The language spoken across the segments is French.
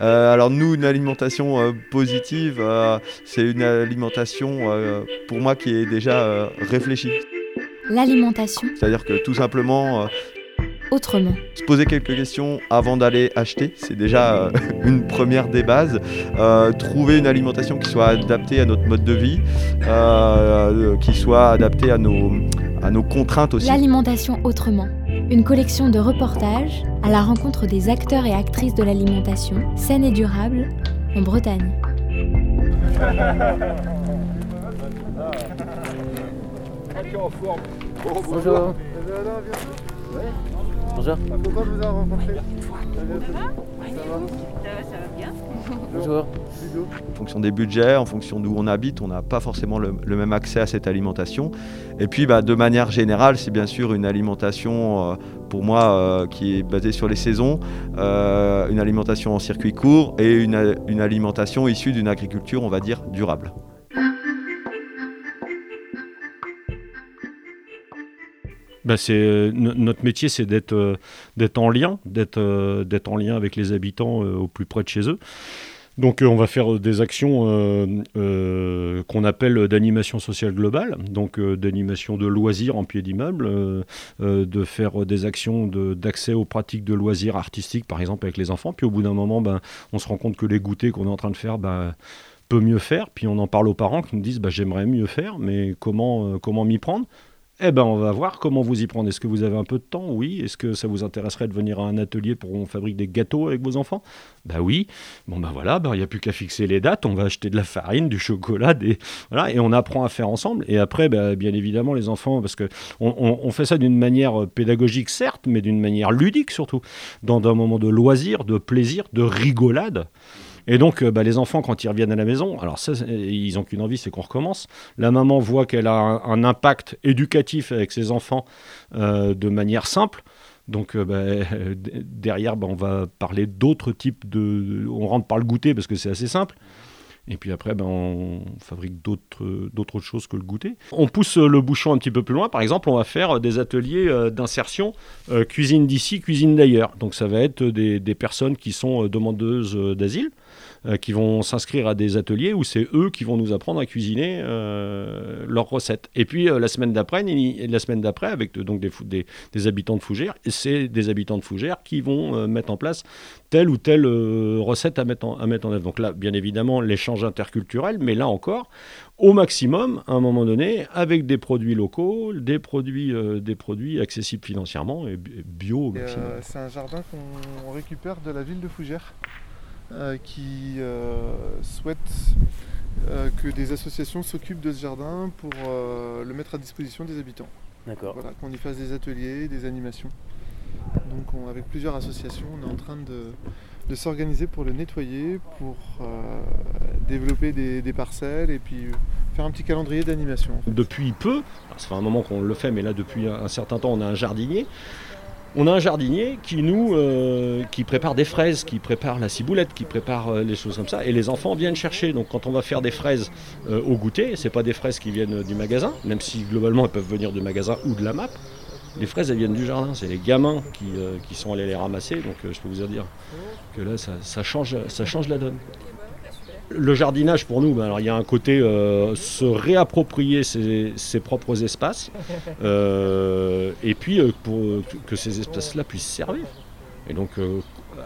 alors nous, une alimentation positive, c'est une alimentation pour moi qui est déjà réfléchie. L'alimentation. C'est-à-dire que tout simplement autrement. Se poser quelques questions avant d'aller acheter, c'est déjà euh, une première des bases. Euh, trouver une alimentation qui soit adaptée à notre mode de vie, euh, qui soit adaptée à nos, à nos contraintes aussi. L'alimentation autrement. Une collection de reportages à la rencontre des acteurs et actrices de l'alimentation saine et durable en Bretagne. Bonjour. Bonjour. Content de vous avoir rencontré. Ça va bien. Bonjour. En fonction des budgets, en fonction d'où on habite, on n'a pas forcément le, même accès à cette alimentation. Et puis, bah, de manière générale, c'est bien sûr une alimentation, euh, pour moi, euh, qui est basée sur les saisons, euh, une alimentation en circuit court et une, une alimentation issue d'une agriculture, on va dire, durable. Bah, c'est euh, notre métier, c'est d'être euh, d'être en lien, d'être euh, d'être en lien avec les habitants au plus près de chez eux. Donc on va faire des actions qu'on appelle d'animation sociale globale, donc d'animation de loisirs en pied d'immeuble, de faire des actions d'accès aux pratiques de loisirs artistiques, par exemple avec les enfants. Puis au bout d'un moment, ben, on se rend compte que les goûters qu'on est en train de faire, ben, peut mieux faire. Puis on en parle aux parents qui nous disent, ben, j'aimerais mieux faire, mais comment, comment m'y prendre? Eh ben, on va voir comment vous y prendre. Est-ce que vous avez un peu de temps? Oui. Est-ce que ça vous intéresserait de venir à un atelier pour qu'on fabrique des gâteaux avec vos enfants? Ben oui. Bon ben voilà, il n'y a plus qu'à fixer les dates. On va acheter de la farine, du chocolat, et on apprend à faire ensemble. Et après, bien évidemment, les enfants, parce que on, fait ça d'une manière pédagogique certes, mais d'une manière ludique surtout, dans un moment de loisir, de plaisir, de rigolade. Et donc, euh, bah, les enfants, quand ils reviennent à la maison, alors ça, ils n'ont qu'une envie, c'est qu'on recommence. La maman voit qu'elle a un, impact éducatif avec ses enfants euh, de manière simple. Donc euh, bah, derrière, bah, on va parler d'autres types de... On rentre par le goûter parce que c'est assez simple. Et puis après, on fabrique d'autres choses que le goûter. On pousse le bouchon un petit peu plus loin. Par exemple, on va faire des ateliers d'insertion cuisine d'ici, cuisine d'ailleurs. Donc ça va être des, personnes qui sont demandeuses d'asile qui vont s'inscrire à des ateliers où c'est eux qui vont nous apprendre à cuisiner euh, leurs recettes. Et puis euh, la semaine d'après, la semaine d'après, avec donc des, des, habitants de Fougères, c'est des habitants de Fougères qui vont mettre en place telle ou telle recette à mettre, en, à mettre en œuvre. Donc là, bien évidemment, l'échange interculturel, mais là encore, au maximum, à un moment donné, avec des produits locaux, des produits, des produits accessibles financièrement et bio maximum. c'est un jardin qu'on récupère de la ville de Fougères. Euh, qui euh, souhaite euh, que des associations s'occupent de ce jardin pour le mettre à disposition des habitants. D'accord. Voilà, qu'on y fasse des ateliers, des animations. Donc avec plusieurs associations, on est en train de, s'organiser pour le nettoyer, pour développer des, parcelles et puis faire un petit calendrier d'animation. Depuis peu, ça fait un moment qu'on le fait, mais là depuis un certain temps on a un jardinier on a un jardinier qui nous euh, qui prépare des fraises, qui prépare la ciboulette, qui prépare euh, les choses comme ça, et les enfants viennent chercher. Donc quand on va faire des fraises euh, au goûter, c'est pas des fraises qui viennent du magasin, même si globalement elles peuvent venir du magasin ou de la map. Les fraises elles viennent du jardin, c'est les gamins qui, sont allés les ramasser. Donc je peux vous dire que là ça change ça change la donne le jardinage pour nous, ben, alors, il y a un côté euh, se réapproprier ses, propres espaces euh, et puis euh, pour que ces espaces-là puissent servir. Et donc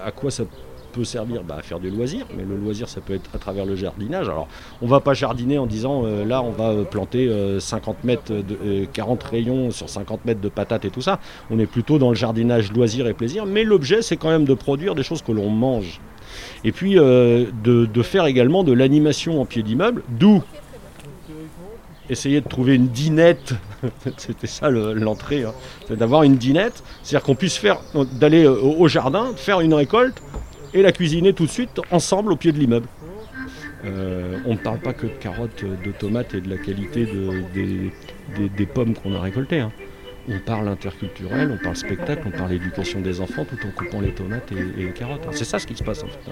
à quoi ça peut servir? Bah, À faire du loisir, mais le loisir ça peut être à travers le jardinage. Alors on va pas jardiner en disant là on va planter 50 mètres, de, 40 rayons sur 50 mètres de patates et tout ça. On est plutôt dans le jardinage loisir et plaisir, mais l'objet c'est quand même de produire des choses que l'on mange. Et puis euh, de, faire également de l'animation en pied d'immeuble, d'où essayer de trouver une dinette, c'était ça l'entrée, hein. c'est d'avoir une dinette, c'est-à-dire qu'on puisse faire, d'aller euh, au jardin, faire une récolte et la cuisiner tout de suite ensemble au pied de l'immeuble. Euh, on ne parle pas que de carottes, de tomates et de la qualité des, pommes qu'on a récoltées. Hein on parle interculturel, on parle spectacle, on parle éducation des enfants tout en coupant les tomates et, les carottes. C'est ça ce qui se passe en fait.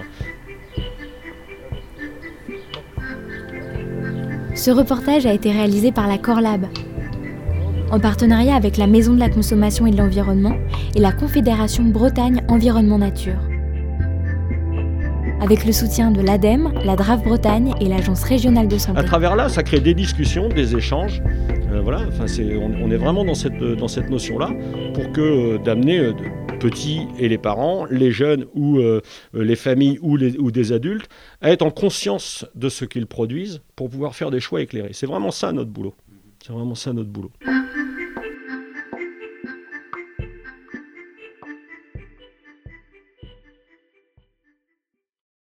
Ce reportage a été réalisé par la Corlab, en partenariat avec la Maison de la Consommation et de l'Environnement et la Confédération Bretagne Environnement Nature. avec le soutien de l'ADEME, la DRAF Bretagne et l'Agence régionale de santé. À travers là, ça crée des discussions, des échanges. Euh, voilà, enfin, on, est vraiment dans cette, dans cette notion-là pour que euh, d'amener euh, petits et les parents, les jeunes ou les familles ou, les, ou des adultes à être en conscience de ce qu'ils produisent pour pouvoir faire des choix éclairés. C'est vraiment ça notre boulot. C'est vraiment ça notre boulot.